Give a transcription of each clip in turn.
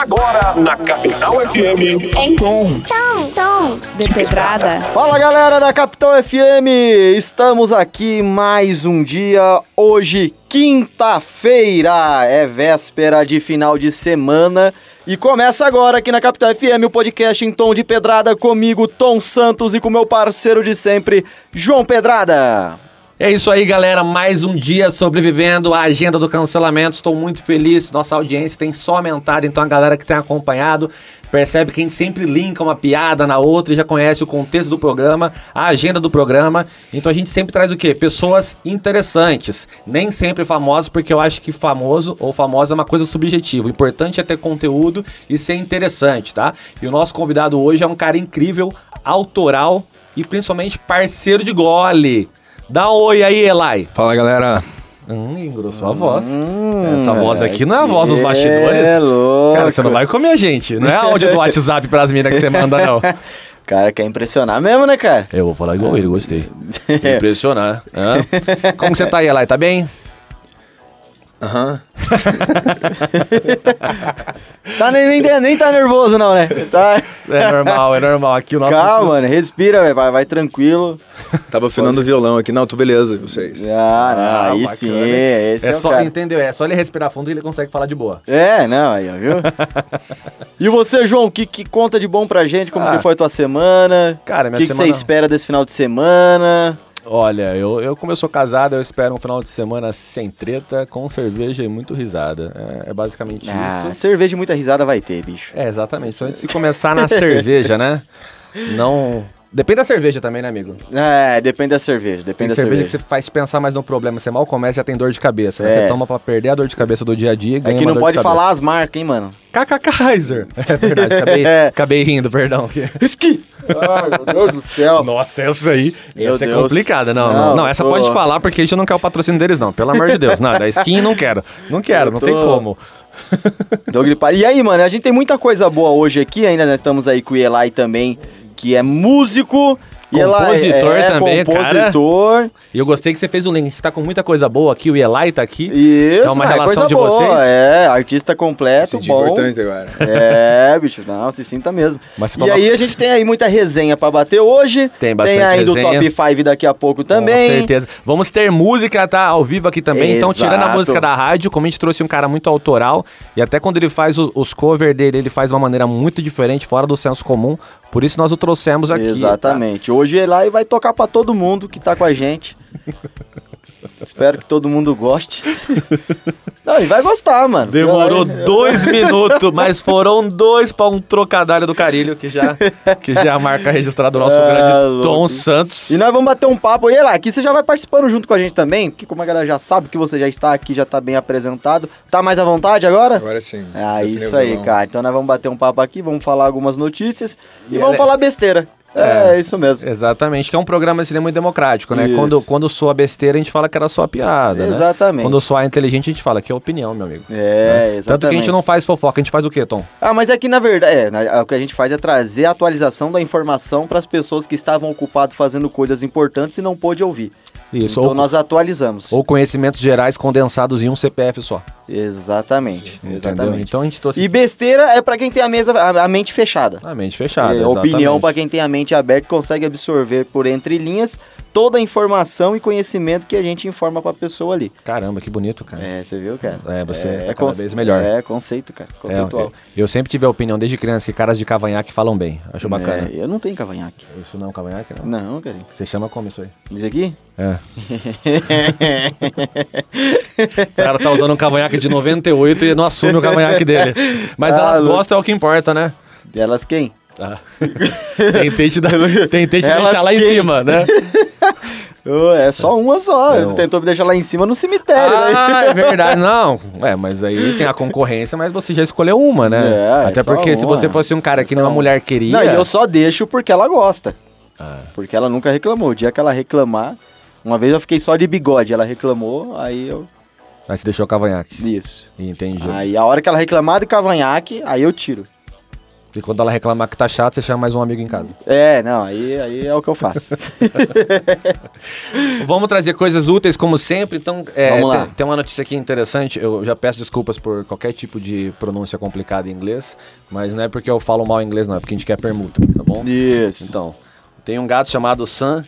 Agora na Capital FM. Em tom. Tom, tom. De pedrada. Fala galera da Capital FM, estamos aqui mais um dia, hoje quinta-feira, é véspera de final de semana e começa agora aqui na Capital FM o podcast em tom de pedrada comigo, Tom Santos e com meu parceiro de sempre, João Pedrada. É isso aí, galera. Mais um dia sobrevivendo à agenda do cancelamento. Estou muito feliz. Nossa audiência tem só aumentado. Então, a galera que tem acompanhado percebe que a gente sempre linka uma piada na outra e já conhece o contexto do programa, a agenda do programa. Então, a gente sempre traz o quê? Pessoas interessantes. Nem sempre famosas, porque eu acho que famoso ou famosa é uma coisa subjetiva. O importante é ter conteúdo e ser interessante, tá? E o nosso convidado hoje é um cara incrível, autoral e principalmente parceiro de gole. Dá um oi aí, Elai. Fala galera. Hum, engrossou a voz. Essa voz aqui não é a voz dos bastidores. É louco. Cara, você não vai comer a gente. Não é áudio do WhatsApp pras minas que você manda, não. Cara, quer impressionar mesmo, né, cara? Eu vou falar igual ele, gostei. Impressionar. Hã? Como você tá aí, Elai? Tá bem? Aham. Tá, nem, nem, nem tá nervoso não, né? Tá... É normal, é normal. Aqui o nosso. Calma, mano, respira, velho, vai, vai tranquilo. Tava afinando o violão aqui. Não, tô beleza, vocês. Ah, não, Ah, aí bacana. sim, esse é, É o só, cara. entendeu? É só ele respirar fundo e ele consegue falar de boa. É, não, aí, ó, viu? e você, João, o que, que conta de bom pra gente? Como Ah. que foi a tua semana? Cara, O minha que, que você semana- espera desse final de semana? Olha, eu, eu como eu sou casado, eu espero um final de semana sem treta, com cerveja e muito risada. É, é basicamente Ah, isso. cerveja e muita risada vai ter, bicho. É, exatamente. Então, antes de começar na cerveja, né? Não. Depende da cerveja também, né, amigo? É, depende da cerveja, Tem depende da cerveja, cerveja. que você faz pensar mais no problema. Você mal começa já tem dor de cabeça. né? É. Você toma pra perder a dor de cabeça do dia a dia e É ganha que uma não pode falar as marcas, hein, mano? KK Kaiser. É verdade, acabei, acabei rindo, perdão. Esqui! Ai, meu Deus do céu. Nossa, essa aí. Meu essa é complicada. Não, Não, não, essa tô- pode falar porque a gente não quer o patrocínio deles, não. Pelo amor de Deus. Não, da skin não quero. Não quero, Eu não tô- tem como. Deu gripado. E aí, mano, a gente tem muita coisa boa hoje aqui, ainda nós estamos aí com o Eli também, que é músico. E Eli Compositor é, também, cara. compositor. E eu gostei que você fez o link. Gente tá com muita coisa boa aqui. O Eli tá aqui. Isso, É uma é relação coisa de boa, vocês? É, artista completo, Senti bom. importante agora. É, bicho, não, se sinta mesmo. Mas você e aí a gente tem aí muita resenha pra bater hoje. Tem bastante Tem aí do resenha. Top 5 daqui a pouco também. Com certeza. Vamos ter música, tá? Ao vivo aqui também. Então, tirando a Exato. música da rádio, como a gente trouxe um cara muito autoral, e até quando ele faz o- os covers dele, ele faz de uma maneira muito diferente, fora do senso comum. Por isso nós o trouxemos aqui. tá? Exatamente. Hoje ele lá e vai tocar pra todo mundo que tá com a gente. Espero que todo mundo goste. Não, e vai gostar, mano. Demorou Eu- dois minutos, mas foram dois pra um trocadilho do Carilho, que já, que já é a marca registrada do nosso Ah, grande louco. Tom Santos. E nós vamos bater um papo. E lá, aqui você já vai participando junto com a gente também, porque como a galera já sabe que você já está aqui, já tá bem apresentado. Tá mais à vontade agora? Agora sim. Ah, isso o aí, cara. Então nós vamos bater um papo aqui, vamos falar algumas notícias e, E vamos é- falar besteira. É, isso mesmo. Exatamente, que é um programa assim, muito democrático, né? Isso. Quando, quando soa besteira, a gente fala que era só piada, né? Exatamente. Quando soa inteligente, a gente fala que é opinião, meu amigo. É, exatamente. Tanto que a gente não faz fofoca, a gente faz o quê, Tom? Ah, mas é que na verdade, é, na- o que a gente faz é trazer a atualização da informação para as pessoas que estavam ocupadas fazendo coisas importantes e não pôde ouvir. Isso, então nós atualizamos. ou conhecimentos gerais condensados em um CPF só. Exatamente, Entendeu? exatamente. Então a gente trouxe E besteira é para quem tem a mesa a, a mente fechada. a mente fechada. É, opinião para quem tem a mente aberta e consegue absorver por entre linhas toda a informação e conhecimento que a gente informa para a pessoa ali. Caramba, que bonito, cara. É, você viu, cara? É, você tá cada conce- vez melhor. É, conceito, cara. É, Conceitual. eu, eu sempre tive a opinião desde criança que caras de cavanhaque falam bem. Acho bacana. É, eu não tenho cavanhaque. Isso não é um cavanhaque, não? Não, cara. Você chama como isso aí? Diz aqui? É. o cara tá usando um cavanhaque de 98 e não assume o cavanhaque dele. Mas Ah, elas louco. gostam, é o que importa, né? Delas quem? Ah. Tentei te, dar, tentei te Elas deixar lá em quem? cima, né? É só uma só. É, Você tentou me deixar lá em cima no cemitério, né? Ah, é verdade. Não, é, mas aí tem a concorrência, mas você já escolheu uma, né? É, é Até só porque se uma. você fosse um cara É que nenhuma uma. mulher queria... Não, e eu só deixo porque ela gosta. Ah. Porque ela nunca reclamou. O dia que ela reclamar, uma vez eu fiquei só de bigode, ela reclamou, aí eu. Aí você deixou o cavanhaque. Isso. Entendi. Aí a hora que ela reclamar de cavanhaque, aí eu tiro. E quando ela reclamar que tá chato, você chama mais um amigo em casa. É, não, aí, aí é o que eu faço. Vamos trazer coisas úteis, como sempre. Então, é, Vamos lá. Tem, tem uma notícia aqui interessante. Eu já peço desculpas por qualquer tipo de pronúncia complicada em inglês, mas não é porque eu falo mal inglês, não, é porque a gente quer permuta, tá bom? Isso. Então, tem um gato chamado Sam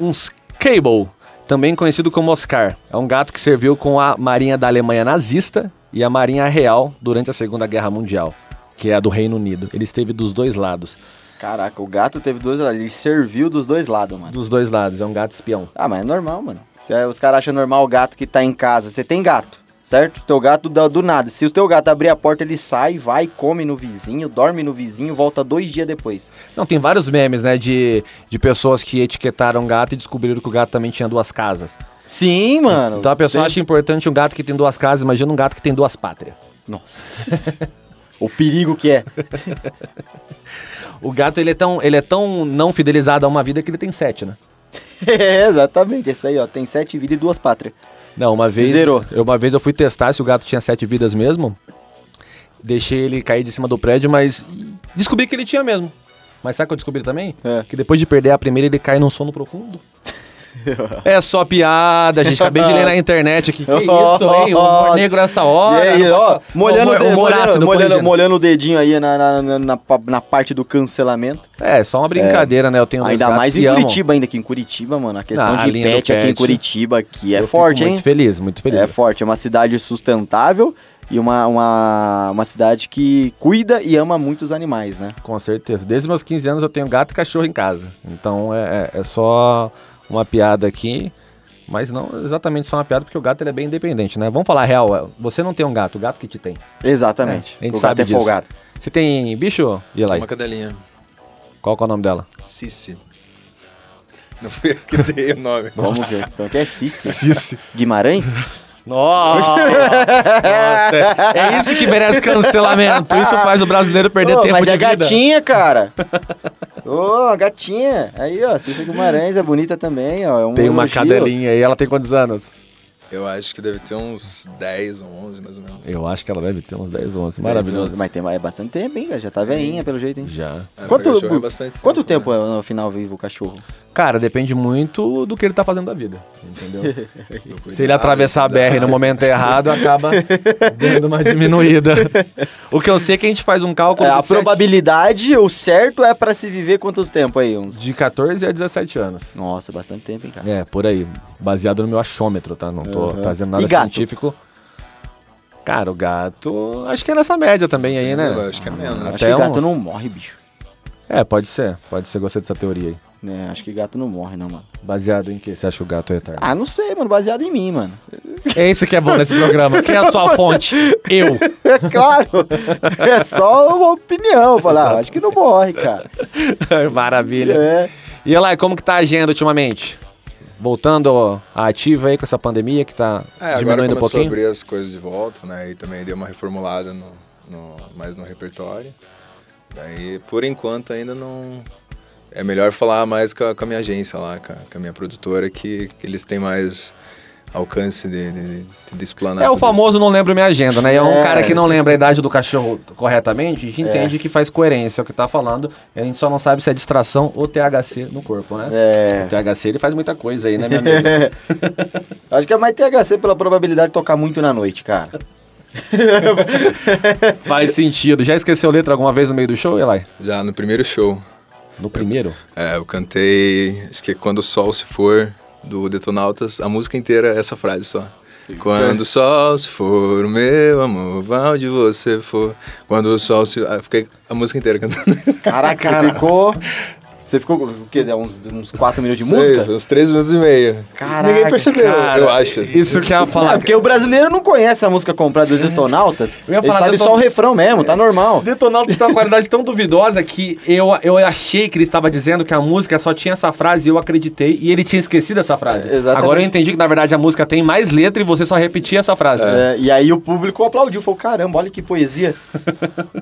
Unskable, também conhecido como Oscar. É um gato que serviu com a Marinha da Alemanha nazista e a Marinha Real durante a Segunda Guerra Mundial, que é a do Reino Unido. Ele esteve dos dois lados. Caraca, o gato teve dois lados. Ele serviu dos dois lados, mano. Dos dois lados, é um gato espião. Ah, mas é normal, mano. Se é- os caras acham normal o gato que tá em casa. Você tem gato, certo? Teu gato do, do nada. Se o teu gato abrir a porta, ele sai, vai, come no vizinho, dorme no vizinho, volta dois dias depois. Não, tem vários memes, né, de, de pessoas que etiquetaram gato e descobriram que o gato também tinha duas casas. Sim, mano. Então a pessoa Tem- acha importante um gato que tem duas casas, imagina um gato que tem duas pátrias. Nossa. o perigo que é. O gato, ele é, tão, ele é tão não fidelizado a uma vida que ele tem sete, né? É, exatamente. Esse aí, ó. Tem sete vidas e duas pátrias. Não, uma vez, Zerou. eu, uma vez eu fui testar se o gato tinha sete vidas mesmo. Deixei ele cair de cima do prédio, mas descobri que ele tinha mesmo. Mas sabe o que eu descobri também? É. Que depois de perder a primeira, ele cai num sono profundo. é só piada, gente. Acabei de ler na internet aqui. Que isso, hein? O humor negro nessa E hora. aí, ó, molhando, Humor- humor molhando, molhando, molhando o dedinho aí na, na, na, na, parte do cancelamento. É, só uma brincadeira, né? Eu tenho Ainda mais em que. Curitiba, ainda aqui em Curitiba, mano. A questão Ah, de do pet, aqui em pet. Curitiba aqui é forte, Muito hein? feliz, muito feliz. É forte, é uma cidade sustentável e uma, uma, uma cidade que cuida e ama muito os animais, né? Com certeza. Desde meus 15 anos eu tenho gato e cachorro em casa. Então é, é- é só uma piada aqui, mas não exatamente só uma piada, porque o gato ele é bem independente, né? Vamos falar a real, é, você não tem um gato, o gato que te tem. Exatamente. É, a gente o gato sabe é disso. folgado. Você tem bicho, Eli? Uma cadelinha. Qual que é o nome dela? Cici. Não fui eu que dei o nome. Vamos ver. Como que é Cici? Cici. Guimarães? Nossa! Nossa, é, isso que merece cancelamento. Isso faz o brasileiro perder Ô, tempo mas de é vida. gatinha, cara. Ô, gatinha. Aí, ó, Cícia Guimarães é bonita também, ó. É um Tem uma elogio. cadelinha aí, ela tem quantos anos? Eu acho que deve ter uns 10 ou 11, mais ou menos. Eu acho que ela deve ter uns 10, 11. Dez Maravilhoso. anos, Mas tem é bastante tempo, hein? Já tá veinha, pelo jeito, hein? Já. É, Quanto, é bastante quanto tempo, tempo é no final vivo o cachorro? Cara, depende muito do que ele tá fazendo da vida, entendeu? Se ele atravessar a. BR no momento errado, acaba dando uma diminuída. O que eu sei é que a gente faz um cálculo É, a probabilidade, o certo é pra se viver quanto tempo aí? Uns... de 14 a 17 anos. Nossa, bastante tempo, hein, cara? É, por aí. Baseado no meu achômetro, tá? Não tô Aham. trazendo nada E gato? científico. Cara, o gato. Acho que é nessa média também aí, né? Eu acho que é menos. Acho Até que gato uns- não morre, bicho. É, pode ser. Pode ser. Gostei dessa teoria aí. É, acho que gato não morre, não, mano. Baseado em que você acha que o gato é eterno? Ah, não sei, mano. Baseado em mim, mano. É isso que é bom nesse programa. Quem é a sua fonte? Eu. É claro. é só uma opinião. Falar, Exato. acho que não morre, cara. Maravilha. É. E Elai, como que tá a agenda ultimamente? Voltando à ativa aí com essa pandemia que tá É, diminuindo um pouquinho? abrir as coisas de volta, né? E também deu uma reformulada no, no- mais no repertório. Daí, por enquanto, ainda não... É melhor falar mais com a, com a minha agência lá, com a, com a minha produtora, que, que eles têm mais alcance de, de, de explanar. É o famoso não lembro minha agenda, né? É um É, cara que não isso. lembra a idade do cachorro corretamente, a gente entende que faz coerência o que tá falando, e a gente só não sabe se é distração ou THC no corpo, né? É. O THC ele faz muita coisa aí, né, meu amigo? Acho que é mais THC pela probabilidade de tocar muito na noite, cara. faz sentido. Já esqueceu letra alguma vez no meio do show, Eli? isso. Já no primeiro show, No primeiro? é, eu cantei, acho que é Quando o Sol Se For, do Detonautas, a música inteira é essa frase só. Quando o sol se for, o meu amor, vai onde você for. Quando o sol se... Ah, fiquei a música inteira cantando. Caraca, você ficou. Você ficou o quê? Deu Uns, uns quatro minutos de Sei, música? Uns três minutos e meio. Caraca, Ninguém percebeu, Cara, eu acho. Isso que eu ia É, falar. porque o brasileiro não conhece a música completa do Detonautas. Eu ia Ele falar sabe Deton- só o refrão mesmo, tá normal. Detonautas tem uma qualidade tão duvidosa que eu, eu achei que ele estava dizendo que a música só tinha essa frase e eu acreditei e ele tinha esquecido essa frase. É, exatamente. Agora eu entendi que na verdade a música tem mais letra e você só repetia essa frase. É, e aí o público aplaudiu, falou, caramba, olha que poesia.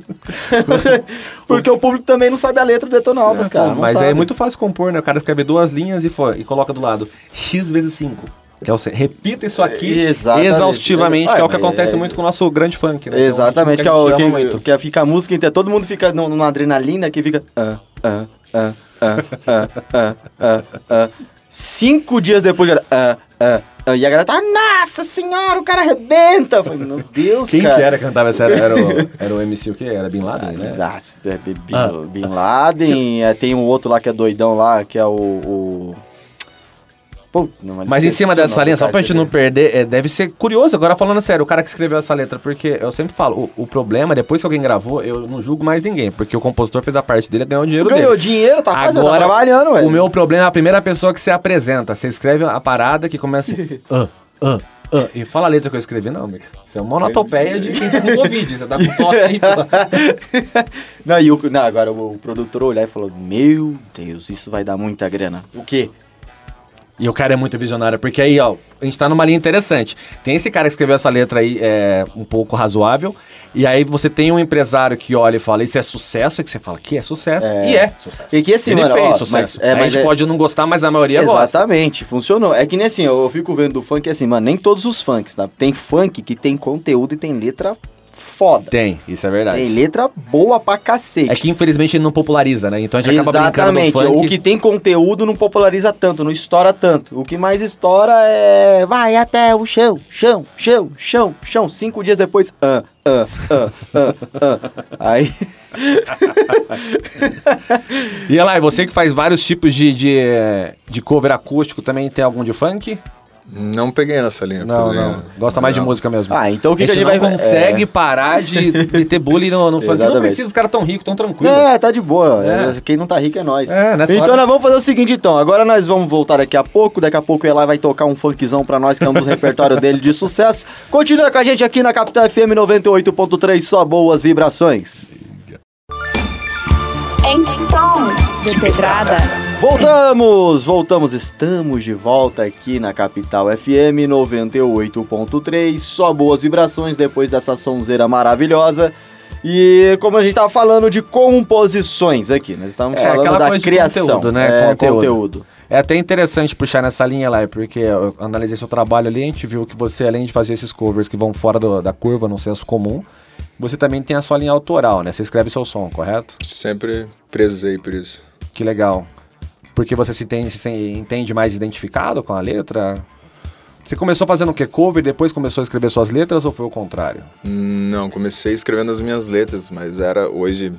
Porque o público também não sabe a letra do Detonautas, cara. Pô, não mas sabe. é muito fácil compor, né? O cara escreve duas linhas e, fo- e coloca do lado X vezes 5. Que é o, se- repita isso aqui Exatamente. exaustivamente, que é o que Ah, acontece é- muito com o nosso grande funk, né? Exatamente, que, é é o, que a ama que, muito. que fica a música inteira, todo mundo fica num- numa adrenalina que fica. ah, ah, ah, ah, ah, ah. Cinco dias depois, cara, ah, ah, ah, e a galera tá, nossa senhora, o cara arrebenta. Eu falei, meu Deus, Quem cara. que era que cantava essa? Era, era, o, era o MC o quê? Era Bin Laden, né? Nossa, é Bin, Ah. Bin Laden, é, tem um outro lá que é doidão lá, que é o. o... Pô, Mas em cima dessa linha, só pra gente não perder, é, deve ser curioso, agora falando sério, o cara que escreveu essa letra, porque eu sempre falo, o, o problema, depois que alguém gravou, eu não julgo mais ninguém, porque o compositor fez a parte dele ganhou dinheiro Ganhou dele. dinheiro, tá fazendo, tá Agora, trabalhando, velho. O meu problema é a primeira pessoa que você apresenta. Você escreve a parada que começa assim, ah, ah, ah, e fala a letra que eu escrevi, não, amigo. Isso é uma monotopeia de quem tá com Covid. Você tá com tosse aí, pô. Não, e o, não, agora o, o produtor olhar e falou: Meu Deus, isso vai dar muita grana. O quê? E o cara é muito visionário, porque aí, ó, a gente tá numa linha interessante. Tem esse cara que escreveu essa letra aí, é, um pouco razoável, e aí você tem um empresário que olha e fala, isso é sucesso, e que você fala, que é sucesso, É. e é sucesso. E que assim, Ele mano, fez ó, sucesso. mas- é, mas a gente é- pode não gostar, mas a maioria gosta. Exatamente, funcionou. É que nem assim, eu fico vendo do funk assim, mano, nem todos os funks, tá? Tem funk que tem conteúdo e tem letra foda. Tem, isso é verdade. Tem letra boa pra cacete. É que infelizmente ele não populariza, né? Então a gente acaba brincando Exatamente. do funk. O que tem conteúdo não populariza tanto, não estoura tanto. O que mais estoura é. Vai até o chão, chão, chão, chão, chão. Cinco dias depois. Ah, ah, ah, ah, ah. Aí. E lá, você que faz vários tipos de, de, de cover acústico, também tem algum de funk? Não peguei nessa linha. Não, fazer- não. Gosta mais de não. música mesmo. Ah, então o que, a que a gente gente não vai consegue é... parar de, de ter bullying no, no funk. Não precisa, os caras tão ricos, tão tranquilos. É, tá de boa. É. É, Quem não tá rico é nós. É, nessa então hora- nós vamos fazer o seguinte, então. Agora nós vamos voltar daqui a pouco. Daqui a pouco ela vai tocar um funkzão pra nós, que é um dos repertórios dele de sucesso. Continua com a gente aqui na Capital FM 98.3, só boas vibrações. Então, de pedrada. Voltamos, voltamos, estamos de volta aqui na Capital FM 98.3, só boas vibrações depois dessa sonzeira maravilhosa. E como a gente tava falando de composições aqui, nós estamos É, falando da criação, conteúdo, né? É, Conteúdo. conteúdo. É até interessante puxar nessa linha lá, porque eu analisei seu trabalho ali, a gente viu que você, além de fazer esses covers que vão fora do- da curva, no senso comum, você também tem a sua linha autoral, né? Você escreve seu som, correto? Sempre prezei por isso. Que legal. Porque você se entende, se entende mais identificado com a letra? Você começou fazendo o quê? Cover, depois começou a escrever suas letras ou foi o contrário? Não, comecei escrevendo as minhas letras, mas era hoje,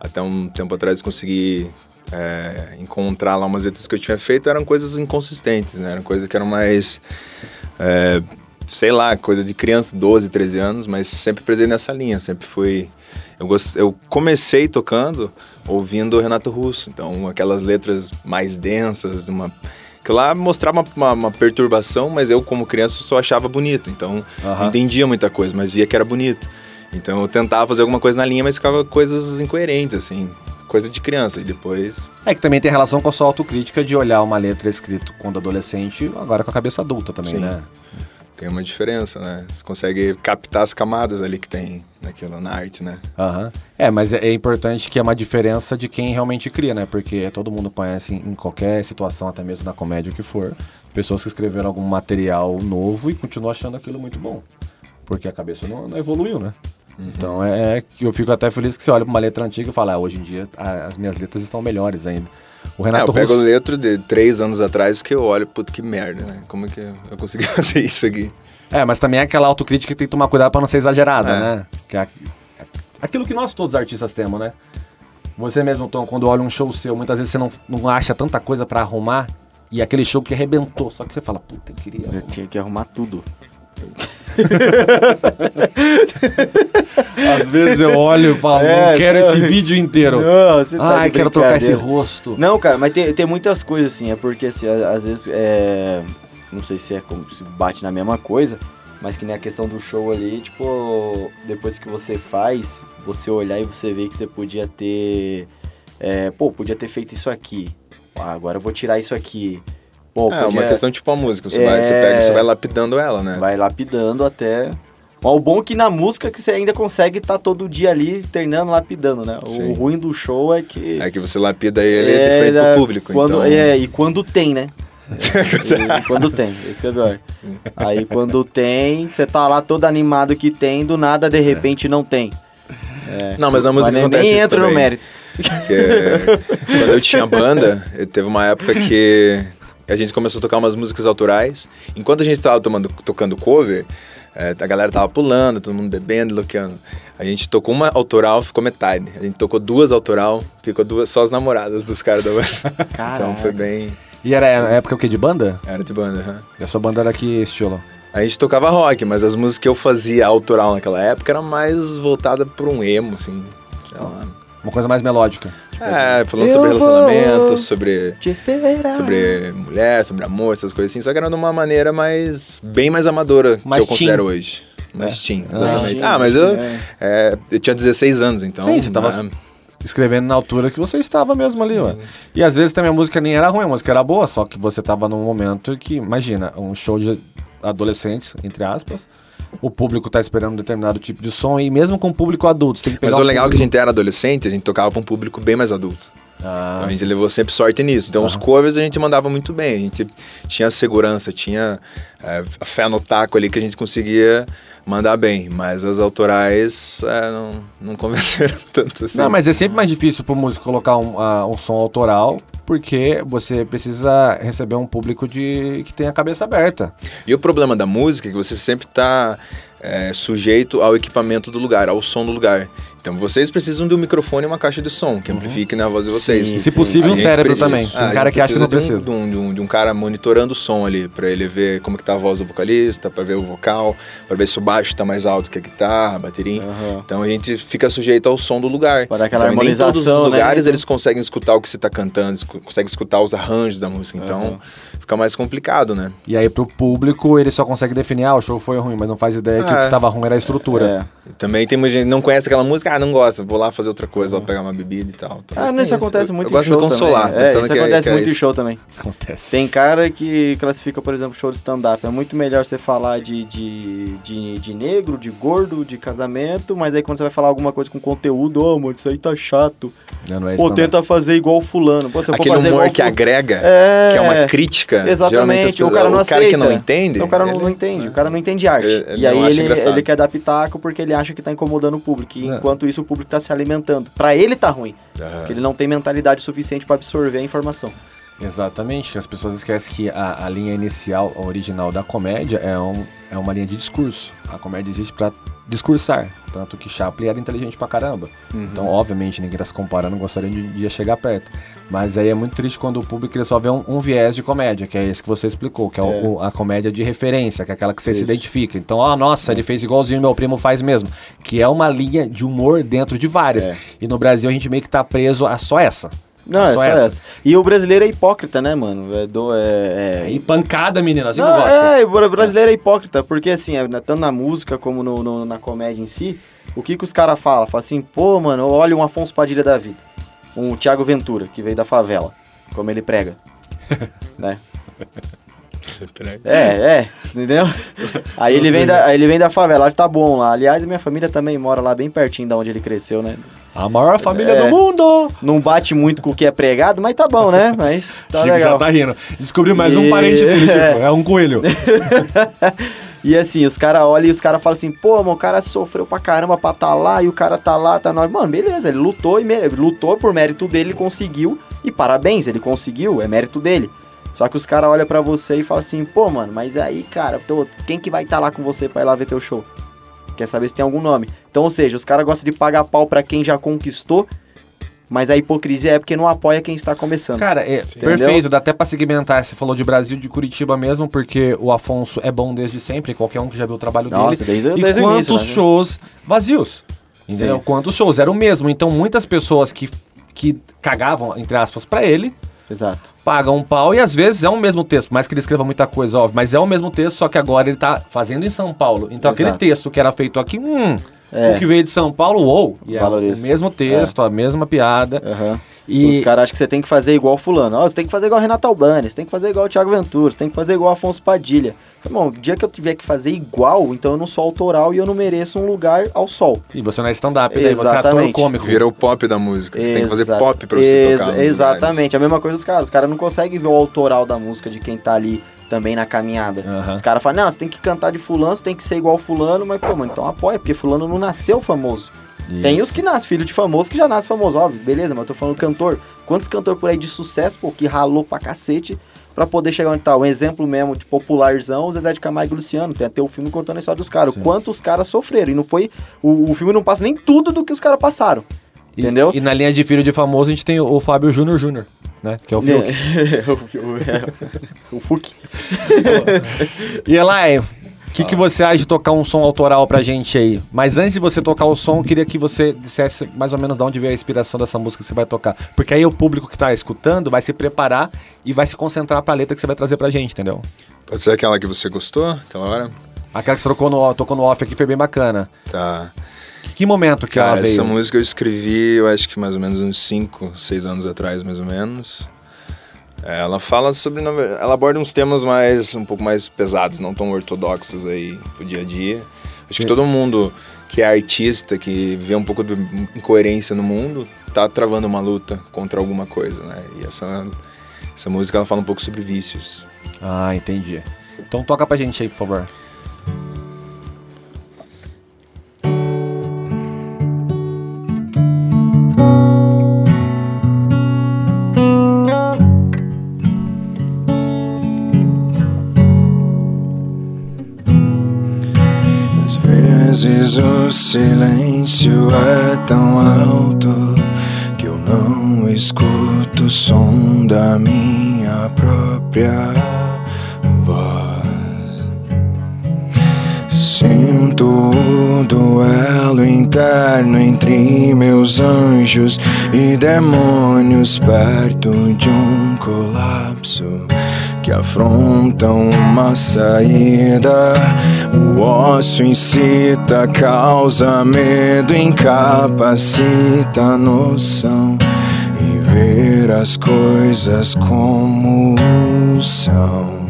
até um tempo atrás, consegui é, encontrar lá umas letras que eu tinha feito, eram coisas inconsistentes, né? Eram coisas que eram mais, é, sei lá, coisa de criança, 12, 13 anos, mas sempre prezei nessa linha, sempre fui... Eu, gost... eu comecei tocando ouvindo o Renato Russo, então aquelas letras mais densas, de uma... que lá mostrava uma, uma- uma perturbação, mas eu como criança só achava bonito, então não entendia muita coisa, mas via que era bonito. Então eu tentava fazer alguma coisa na linha, mas ficava coisas incoerentes, assim, coisa de criança. E depois. É que também tem relação com a sua autocrítica de olhar uma letra escrita quando adolescente, agora com a cabeça adulta também, Sim. né? Tem uma diferença, né? Você consegue captar as camadas ali que tem naquilo, na arte, né? Aham. É, mas é, é importante que é uma diferença de quem realmente cria, né? Porque todo mundo conhece em qualquer situação, até mesmo na comédia o que for, pessoas que escreveram algum material novo e continuam achando aquilo muito bom. Porque a cabeça não, não evoluiu, né? Então é, é que eu fico até feliz que você olha pra uma letra antiga e fala, ah, hoje em dia a- as minhas letras estão melhores ainda. O É, Renato eu pego Russo- letra de três anos atrás que eu olho, puto, que merda, né? Como é que eu consegui fazer isso aqui? É, mas também é aquela autocrítica que tem que tomar cuidado pra não ser exagerada, É. né? Que é é aquilo que nós todos artistas temos, né? Você mesmo, Tom, quando olha um show seu, muitas vezes você não, não acha tanta coisa pra arrumar e aquele show que arrebentou. Só que você fala, puta, eu queria. Eu tinha que arrumar tudo. Às vezes eu olho e falo, É, não quero não. esse vídeo inteiro. Não, tá Ai, quero trocar esse rosto. Não, cara, mas tem, tem muitas coisas assim, é porque assim, às vezes é. Não sei se é como se bate na mesma coisa, mas que nem a questão do show ali, tipo, depois que você faz, você olhar e você vê que você podia ter. é, pô, podia ter feito isso aqui. Ah, agora eu vou tirar isso aqui. É, uma questão tipo a música. Você, É. vai, você pega e você vai lapidando ela, né? Vai lapidando até. O bom é que na música que você ainda consegue estar todo dia ali treinando, lapidando, né? O Sim. ruim do show é que. É que você lapida ele É, de frente pro público. Quando, então... É, e quando tem, né? E quando tem, esse que é pior. Aí quando tem, você tá lá todo animado que tem, do nada, de repente, não tem. Não, mas na música Mas acontece nem entra no mérito. É, quando eu tinha banda, eu teve uma época que a gente começou a tocar umas músicas autorais. Enquanto a gente tava tomando, tocando cover, é, a galera tava pulando, todo mundo bebendo, loqueando. A gente tocou uma autoral, ficou metade. A gente tocou duas autoral, ficou duas só as namoradas dos caras da banda. Então foi bem. E era época o quê? De banda? Era de banda, aham. E a sua banda era que estilo? A gente tocava rock, mas as músicas que eu fazia autoral naquela época eram mais voltadas pra um emo, assim. Sei lá. Uma coisa mais melódica. É, falando Eu sobre relacionamento, sobre Te esperar. sobre mulher, sobre amor, essas coisas assim, só que era de uma maneira mais. bem mais amadora Mais que eu considero teen. hoje. Mais É. teen, Ah, exatamente. teen, Ah, mas eu, é. é, eu tinha 16 anos, então. Sim, você tava- ah, Escrevendo na altura que você estava mesmo ali, ué. E às vezes também a música nem era ruim, a música era boa, só que você tava num momento que, imagina, um show de adolescentes, entre aspas, o público tá esperando um determinado tipo de som, e mesmo com o público adulto, tem que pegar Mas o legal é que a gente era adolescente, a gente tocava pra um público bem mais adulto. Ah, Então a gente levou sempre sorte nisso. Então os covers a gente mandava muito bem. A gente tinha segurança, tinha é, a fé no taco ali que a gente conseguia mandar bem. Mas as autorais é, não, não convenceram tanto assim. Não, mas é sempre mais difícil pro músico colocar um, ah, um som autoral, porque você precisa receber um público de que tem a cabeça aberta. E o problema da música é que você sempre está sujeito ao equipamento do lugar, ao som do lugar. Então vocês precisam de um microfone e uma caixa de som que amplifique na voz de vocês. Sim, se sim. possível, A um cérebro precisa- também. Ah, um a cara que acha que não um- precisa. De um, de, um, de um cara monitorando o som ali, pra ele ver como que tá a voz do vocalista, pra ver o vocal, pra ver se o baixo tá mais alto que a guitarra, a bateria. Aham. Então a gente fica sujeito ao som do lugar. Pra dar aquela então, e nem todos os harmonização, né? lugares eles conseguem escutar o que você tá cantando, conseguem escutar os arranjos da música. Então Aham. Fica mais complicado, né? E aí pro público ele só consegue definir, ah, o show foi ruim, mas não faz ideia que o Ah, que tava ruim era a estrutura. É. E Também tem muita gente que não conhece aquela música, ah, não gosta, vou lá fazer outra coisa, vou pegar uma bebida e tal. Ah, Mas não, isso tem acontece Eu- muito Eu em gosto de me consolar, também. É, isso que acontece que muito em isso. show também. Acontece. Tem cara que classifica, por exemplo, show de stand-up. É muito melhor você falar de, de, de, de negro, de gordo, de casamento, mas aí quando você vai falar alguma coisa com conteúdo, ô, amor, isso aí tá chato. Não, não é stand-up. tenta fazer igual o fulano. Pô, Aquele fazer humor igual que agrega, É. que é uma crítica. Exatamente, o cara não o cara que aceita. não entende. Então, o cara não, ele- não entende, o cara não entende arte. Ele- ele e aí ele, engraçado. ele quer dar pitaco porque ele acha que tá incomodando o público. E Não. enquanto isso, o público tá se alimentando. Pra ele tá ruim, Aham. porque ele não tem mentalidade suficiente pra absorver a informação. Exatamente, as pessoas esquecem que a, a linha inicial, a original da comédia é, um, é uma linha de discurso. A comédia existe pra discursar, tanto que Chaplin era inteligente pra caramba. Uhum. Então, obviamente, ninguém tá se comparando, gostaria de dia chegar perto. Mas aí é muito triste quando o público ele só vê um, um viés de comédia, que é esse que você explicou, que é, o- o- a comédia de referência, que é aquela que você se Isso. identifica. Então, ó, nossa, ele fez igualzinho meu primo faz mesmo. Que é uma linha de humor dentro de várias. É. E no Brasil a gente meio que tá preso a só essa. Não, é só essa. E o brasileiro é hipócrita, né, mano? É, do, é, é- E pancada, menina, assim Não, que eu gosto. é, o brasileiro é hipócrita, porque assim, é, tanto na música como no, no- na comédia em si, o que que os caras falam? Fala assim, pô, mano, olha um Afonso Padilha da vida. Um Thiago Ventura, que veio da favela, como ele prega. né? É, é, entendeu? Aí ele, vem da, aí ele vem da favela, tá bom lá. Aliás, minha família também mora lá bem pertinho da onde ele cresceu, né? A maior família É. do mundo! Não bate muito com o que é pregado, mas tá bom, né? Mas tá Chico legal. já tá rindo. Descobri mais um E- parente dele, Chico. É um coelho. E assim, os caras olham e os caras falam assim, pô, mano, o cara sofreu pra caramba pra tá lá e o cara tá lá, tá nós. Mano, beleza, ele lutou e mere- lutou por mérito dele, ele conseguiu. E parabéns, ele conseguiu, é mérito dele. Só que os caras olham pra você e falam assim, pô, mano, mas aí, cara, tô- quem que vai estar lá com você pra ir lá ver teu show? Quer saber se tem algum nome. Então, ou seja, os caras gostam de pagar pau pra quem já conquistou, mas a hipocrisia é porque não apoia quem está começando. Cara, é perfeito. Dá até pra segmentar. Você falou de Brasil, de Curitiba mesmo, porque o Afonso é bom desde sempre. Qualquer um que já viu o trabalho Nossa, dele. desde, E desde quantos início, né? shows vazios? Entendeu? Sim. Quantos shows? Era o mesmo. Então, muitas pessoas que, que cagavam, entre aspas, pra ele, Exato. pagam um pau e às vezes é o mesmo texto, por mais que ele escreva muita coisa, óbvio, mas é o mesmo texto, só que agora ele tá fazendo em São Paulo. Então aquele Exato. texto que era feito aqui, hum, É. o que veio de São Paulo, uou, e é o Valoriza. mesmo texto, a mesma piada. Aham. E Os caras acham que você tem que fazer igual fulano. Ó, você tem que fazer igual Renato Albani, você tem que fazer igual o Thiago Ventura, você tem que fazer igual Afonso Padilha. Irmão, o dia que eu tiver que fazer igual, então eu não sou autoral e eu não mereço um lugar ao sol. e você não é stand-up, daí você é ator cômico. Vira o pop da música. Você tem que fazer Exa- pop pra você ex- tocar. Exatamente, a mesma coisa dos caras. Os caras não conseguem ver o autoral da música de quem tá ali também na caminhada. Aham. Os caras falam, não, você tem que cantar de fulano, você tem que ser igual fulano, mas pô, mano, então apoia, porque fulano não nasceu famoso. Tem Isso. os que nascem, filho de famoso, que já nasce famoso, óbvio, beleza, mas eu tô falando cantor. Quantos cantor por aí de sucesso, pô, que ralou pra cacete pra poder chegar onde tá? Um exemplo mesmo de popularzão, o Zezé de Camargo e Luciano. Tem até o filme contando a história dos caras. Quantos caras sofreram. E não foi. O, o filme não passa nem tudo do que os caras passaram. E- Entendeu? E, na linha de filho de famoso, a gente tem o, o Fábio Júnior Júnior, né? Que é o Fiuk. o, o, é, o Fuc. E Elai, o que, que você acha de tocar um som autoral pra gente aí? Mas antes de você tocar o som, eu queria que você dissesse mais ou menos de onde veio a inspiração dessa música que você vai tocar. Porque aí o público que tá escutando vai se preparar e vai se concentrar pra letra que você vai trazer pra gente, entendeu? Pode ser aquela que você gostou, aquela hora? Aquela que você tocou no, tocou no off aqui foi bem bacana. Tá. Que momento que ela Cara, veio? essa música eu escrevi, eu acho que mais ou menos uns 5, 6 anos atrás, mais ou menos. É, Ela fala sobre. Ela aborda uns temas mais um pouco mais pesados, não tão ortodoxos aí pro dia a dia. Acho que todo mundo que é artista, que vê um pouco de incoerência no mundo, tá travando uma luta contra alguma coisa, né? E essa, essa música ela fala um pouco sobre vícios. Ah, entendi. Então toca pra gente aí, por favor. Silêncio é tão alto que eu não escuto o som da minha própria voz. Sinto o duelo interno entre meus anjos e demônios perto de um colapso que afrontam uma saída. O ócio incita, causa medo, incapacita a noção e ver as coisas como são.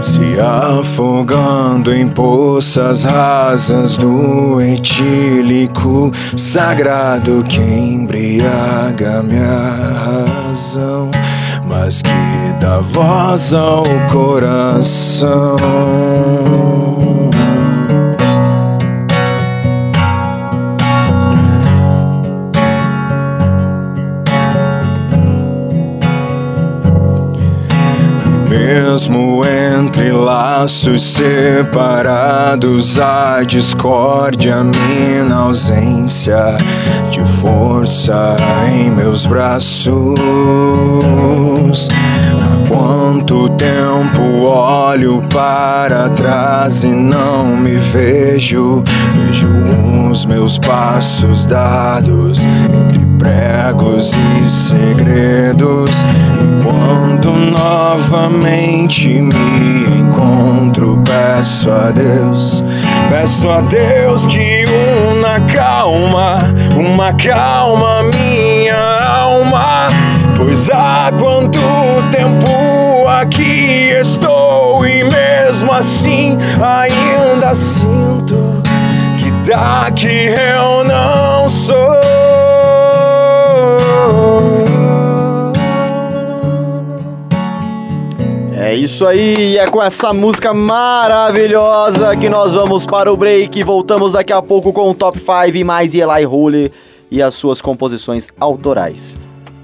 Se afogando em poças rasas do etílico sagrado que embriaga minha razão, mas que dá voz ao coração. Mesmo entre laços separados, a discórdia, mina ausência de força em meus braços. Há quanto tempo olho para trás e não me vejo? Vejo os meus passos dados entre pregos e segredos. E quando novamente me encontro, peço a Deus, peço a Deus que una calma, uma calma minha alma. Pois há quanto tempo aqui estou e mesmo assim ainda sinto que daqui eu isso aí, é com essa música maravilhosa que nós vamos para o break. Voltamos daqui a pouco com o Top 5 e mais Eli Holy e as suas composições autorais.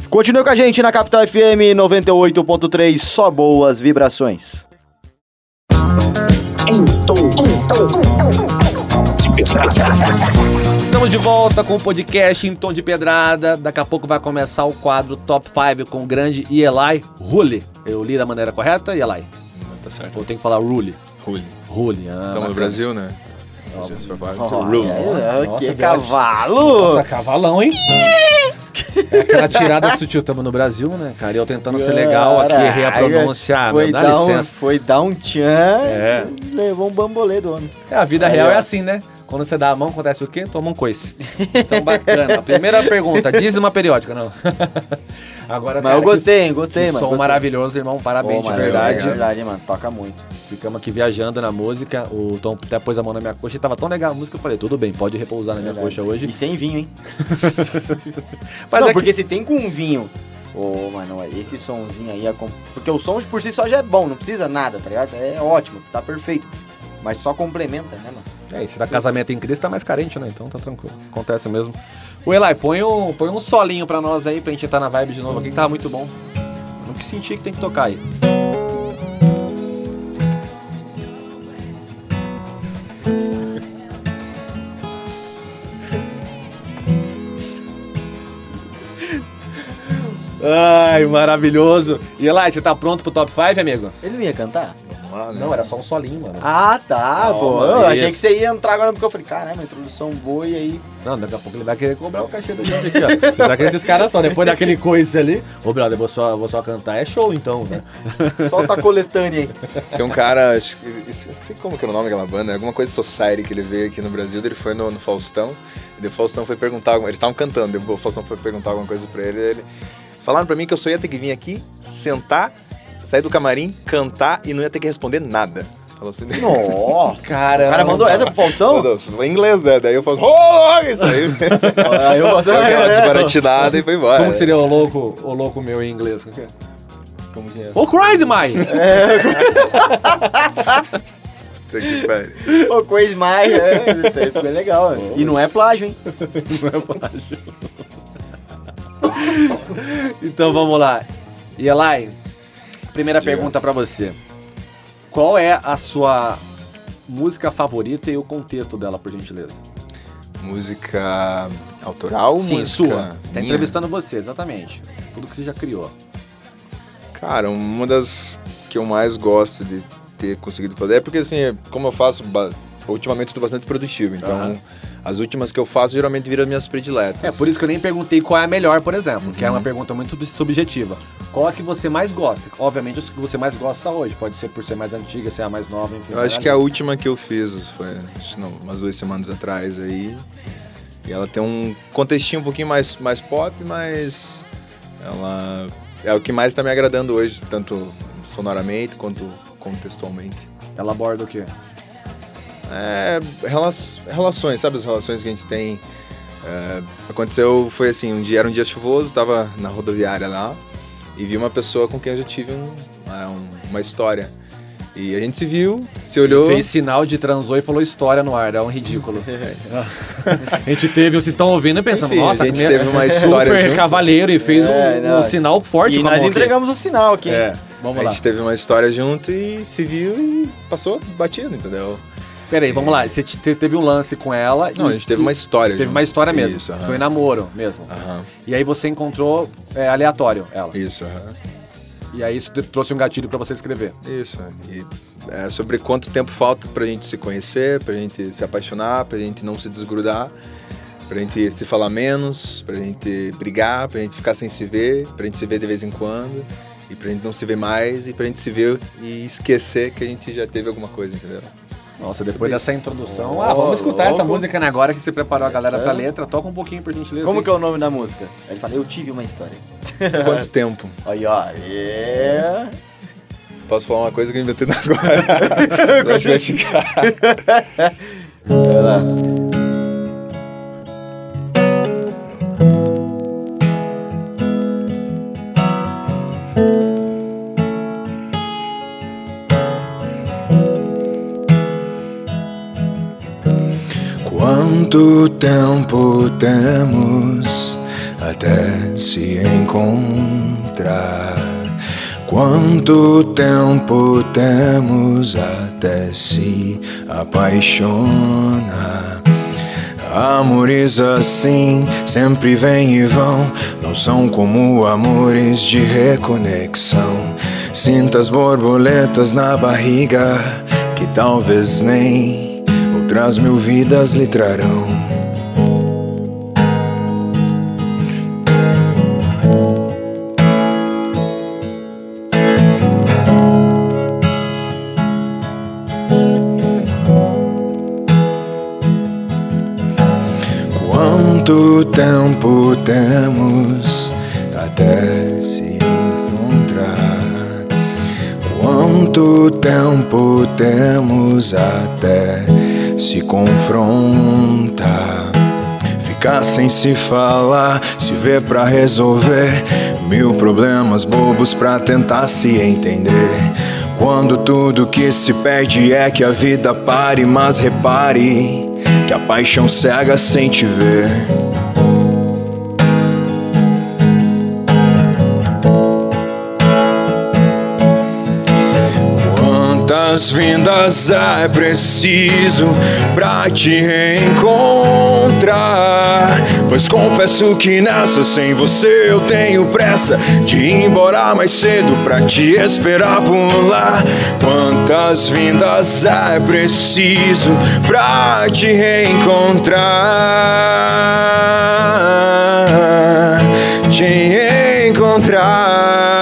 Continue com a gente na Capital FM 98.3, só boas vibrações. Em tom, em tom. Estamos de volta com o podcast em tom de pedrada. Daqui a pouco vai começar o quadro Top 5 com o grande Eli Rule. Eu li da maneira correta, Eli? Tá certo. Ou tem que falar Rule? Rule. Rule, ah, Estamos bacana. no Brasil, né? Brasil, você vai falar, Oh, Rule. é, que cavalo! Nossa, cavalão, hein? É aquela tirada sutil, estamos no Brasil, né, cara? E eu tentando ser legal aqui, errei a pronúncia, foi meu, dá dar um, licença. Foi dar um tchan, É. levou um bambolê do homem. É, a vida Aí, real ó. é assim, né? Quando você dá a mão, acontece o quê? Toma um coice. Então, bacana. Primeira pergunta, dízima periódica, não. Agora, Mas eu que- gostei, hein? Gostei, que mano. som gostei. maravilhoso, irmão. Parabéns, Pô, de mano, verdade. É verdade, mano. Toca muito. Ficamos aqui viajando na música. O Tom até pôs a mão na minha coxa e tava tão legal a música. Eu falei, tudo bem, pode repousar na minha Verdade. coxa hoje. E sem vinho, hein? Mas não, é que- porque se tem com um vinho. Ô, mano, esse somzinho aí. é com- Porque o som por si só já é bom, não precisa nada, tá ligado? É ótimo, tá perfeito. Mas só complementa, né, mano? É, e se dá casamento em Cristo, tá mais carente, né? Então tá tranquilo. Acontece mesmo. O Eli, põe um, põe um solinho pra nós aí, pra gente entrar na vibe de novo aqui, que tava muito bom. Não que senti que tem que tocar aí. Ai, maravilhoso. E Eli, você tá pronto pro top 5, amigo? Ele não ia cantar? Lá, né? Não, era só um solinho, mano. Ah, tá, pô. Eu achei que você ia entrar agora porque eu falei, caramba, introdução boa e aí. Não, daqui a pouco ele vai querer cobrar o cachê da gente aqui, ó. Será que esses caras são? Depois daquele coice ali. Ô, brother, eu vou só, vou só cantar. É show então, né? Solta a coletânea aí. Tem um cara, acho que. Não sei como que era o nome daquela banda, alguma coisa Society que ele veio aqui no Brasil, ele foi no, no Faustão, e o Faustão foi perguntar, alguma- eles estavam cantando, o Faustão foi perguntar alguma coisa pra ele, e ele. Falaram pra mim que eu só ia ter que vir aqui, sentar, sair do camarim, cantar e não ia ter que responder nada. Falou assim. Nossa. Caramba. O cara mandou essa pro Faustão? Não, em inglês, né? Daí eu falo, oh, isso aí. Aí eu Deu aquela desbaratinada e foi embora. Como que seria o louco, o louco meu em inglês? Como que é? Como que é? Ô, Crazy que pariu. Ô, Crazy Mike, é, isso aí ficou legal, mano. E não é plágio, hein? Então vamos lá. E Eli, primeira Diga. pergunta pra você. Qual é a sua música favorita e o contexto dela, por gentileza? Música autoral? Sim, música sua. Tá minha? entrevistando você, exatamente. Tudo que você já criou. Cara, uma das que eu mais gosto de ter conseguido fazer é porque, assim, como eu faço, ultimamente eu tô bastante produtivo, então. As últimas que eu faço geralmente viram minhas prediletas. É, por isso que eu nem perguntei qual é a melhor, por exemplo, que é uma pergunta muito sub- subjetiva. Qual é que você mais gosta? Obviamente, os que você mais gosta hoje. Pode ser por ser mais antiga, ser a mais nova, enfim. Eu acho que a última que eu fiz foi não, umas duas semanas atrás aí. E ela tem um contextinho um pouquinho mais, mais pop, mas ela é o que mais tá me agradando hoje, tanto sonoramente quanto contextualmente. Ela aborda o quê? É, rela- relações, sabe as relações que a gente tem? É, aconteceu, foi assim, um dia era um dia chuvoso, tava na rodoviária lá e vi uma pessoa com quem eu já tive um- é, um- uma história. E a gente se viu, se olhou. Fez sinal de transou e falou história no ar, é um ridículo. a gente teve, vocês estão ouvindo e pensando, Enfim, nossa, a gente teve uma história super junto. cavaleiro e fez É, um, não. um sinal forte E a nós aqui. entregamos o sinal aqui. É, vamos A lá. gente teve uma história junto e se viu e passou batido, entendeu? Peraí, vamos lá. Você te- teve um lance com ela. Não, e- a gente teve uma história Teve junto. uma história mesmo. Isso, aham. Foi namoro mesmo. Aham, E aí você encontrou é, aleatório ela. isso, aham. E aí isso trouxe um gatilho pra você escrever. Isso. E é sobre quanto tempo falta pra gente se conhecer, pra gente se apaixonar, pra gente não se desgrudar, pra gente se falar menos, pra gente brigar, pra gente ficar sem se ver, pra gente se ver de vez em quando, e pra gente não se ver mais, e pra gente se ver e esquecer que a gente já teve alguma coisa, entendeu? Nossa, depois dessa introdução. Ô, ah, vamos escutar essa louco. música né, agora que você preparou a galera Essa- pra letra. Toca um pouquinho por gentileza. Como aí. que é o nome da música? Aí ele fala, eu tive uma história. Quanto tempo? Aí, ó. É. Posso falar uma coisa que eu inventei agora? eu acho que vai ficar. Vai lá. Tempo temos até se encontrar? Quanto tempo temos até se apaixonar? Amores assim sempre vêm e vão, não são como amores de reconexão. Sinta as borboletas na barriga, que talvez nem outras mil vidas lhe trarão. Quanto tempo temos até se encontrar? Quanto tempo temos até se confrontar? Ficar sem se falar, se ver pra resolver mil problemas bobos pra tentar se entender. Quando tudo que se perde é que a vida pare, mas repare que a paixão cega sem te ver. Quantas vindas é preciso pra te reencontrar? Pois confesso que nessa sem você eu tenho pressa de ir embora mais cedo pra te esperar por lá. Quantas vindas é preciso pra te reencontrar? Te encontrar.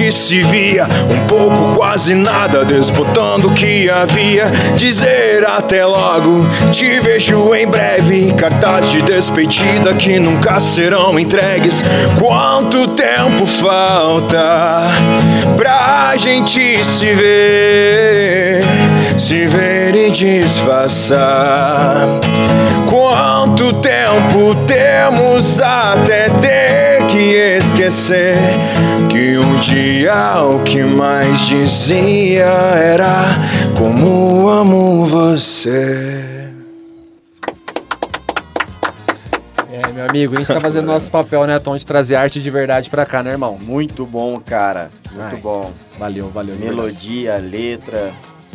Que se via, um pouco quase nada, desbotando o que havia. Dizer até logo, te vejo em breve. Cartaz de despedida que nunca serão entregues. Quanto tempo falta pra gente se ver? Se ver e disfarçar. Quanto tempo temos até ter que esquecer que um dia o que mais dizia era como amo você. É, meu amigo, a gente tá fazendo nosso papel, né, Tom, de trazer arte de verdade pra cá, né, irmão? Muito bom, cara. Muito Ai. bom. Valeu, valeu. Melodia, letra.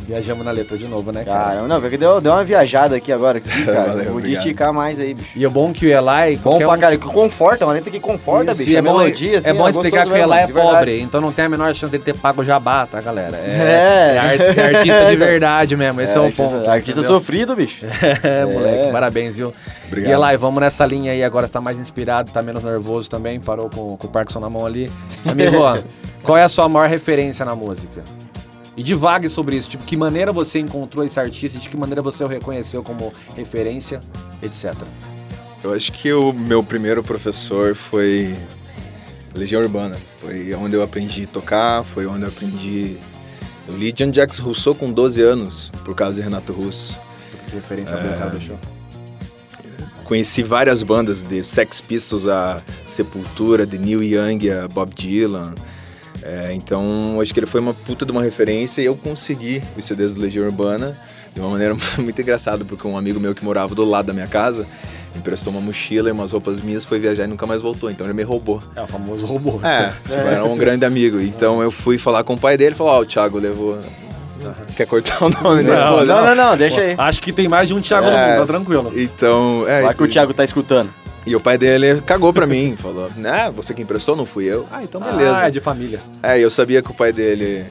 Viajamos na letra de novo, né, cara? Cara, não, porque deu, deu uma viajada aqui agora, aqui, cara. Valeu, Podia esticar mais aí, bicho. E o bom que o Eli... Bom pra um- cara, que conforta, uma letra que conforta, Isso, bicho. e a é bom, melodia, assim, é bom explicar que o Eli é pobre, então não tem a menor chance dele ter pago o jabá, tá, galera? É. É, é ar- é artista de verdade mesmo, esse é, o artista, ponto. Artista entendeu? sofrido, bicho. É, moleque, É. parabéns, viu? Obrigado. E Eli, vamos nessa linha aí agora, tá mais inspirado, tá menos nervoso também, parou com, com o Parkinson na mão ali. Amigo, qual é a sua maior referência na música? E divague sobre isso, tipo, que maneira você encontrou esse artista, de que maneira você o reconheceu como referência, etc. Eu acho que o meu primeiro professor foi Legião Urbana. Foi onde eu aprendi a tocar, foi onde eu aprendi. Eu li Jean Jacques Rousseau com 12 anos, por causa de Renato Russo. Que referência boa, cara, deixou. Conheci várias bandas, de Sex Pistols a Sepultura, de Neil Young a Bob Dylan. É, então, acho que ele foi uma puta de uma referência e eu consegui os CDs do Legião Urbana de uma maneira muito engraçada, porque um amigo meu que morava do lado da minha casa emprestou uma mochila e umas roupas minhas, foi viajar e nunca mais voltou, então ele me roubou. É o famoso robô. É, tipo, era um grande amigo. Então eu fui falar com o pai dele e falou: Ó, o Thiago levou. Quer cortar o nome dele? Não, Pô, Não, não, não, deixa aí. Acho que tem mais de um Thiago no É. mundo, tá tranquilo. Então, é. Vai que o Thiago tá escutando. E o pai dele cagou pra mim, falou: Né, você que emprestou, não fui eu. Ah, então beleza. Ah, é de família. É, e eu sabia que o pai dele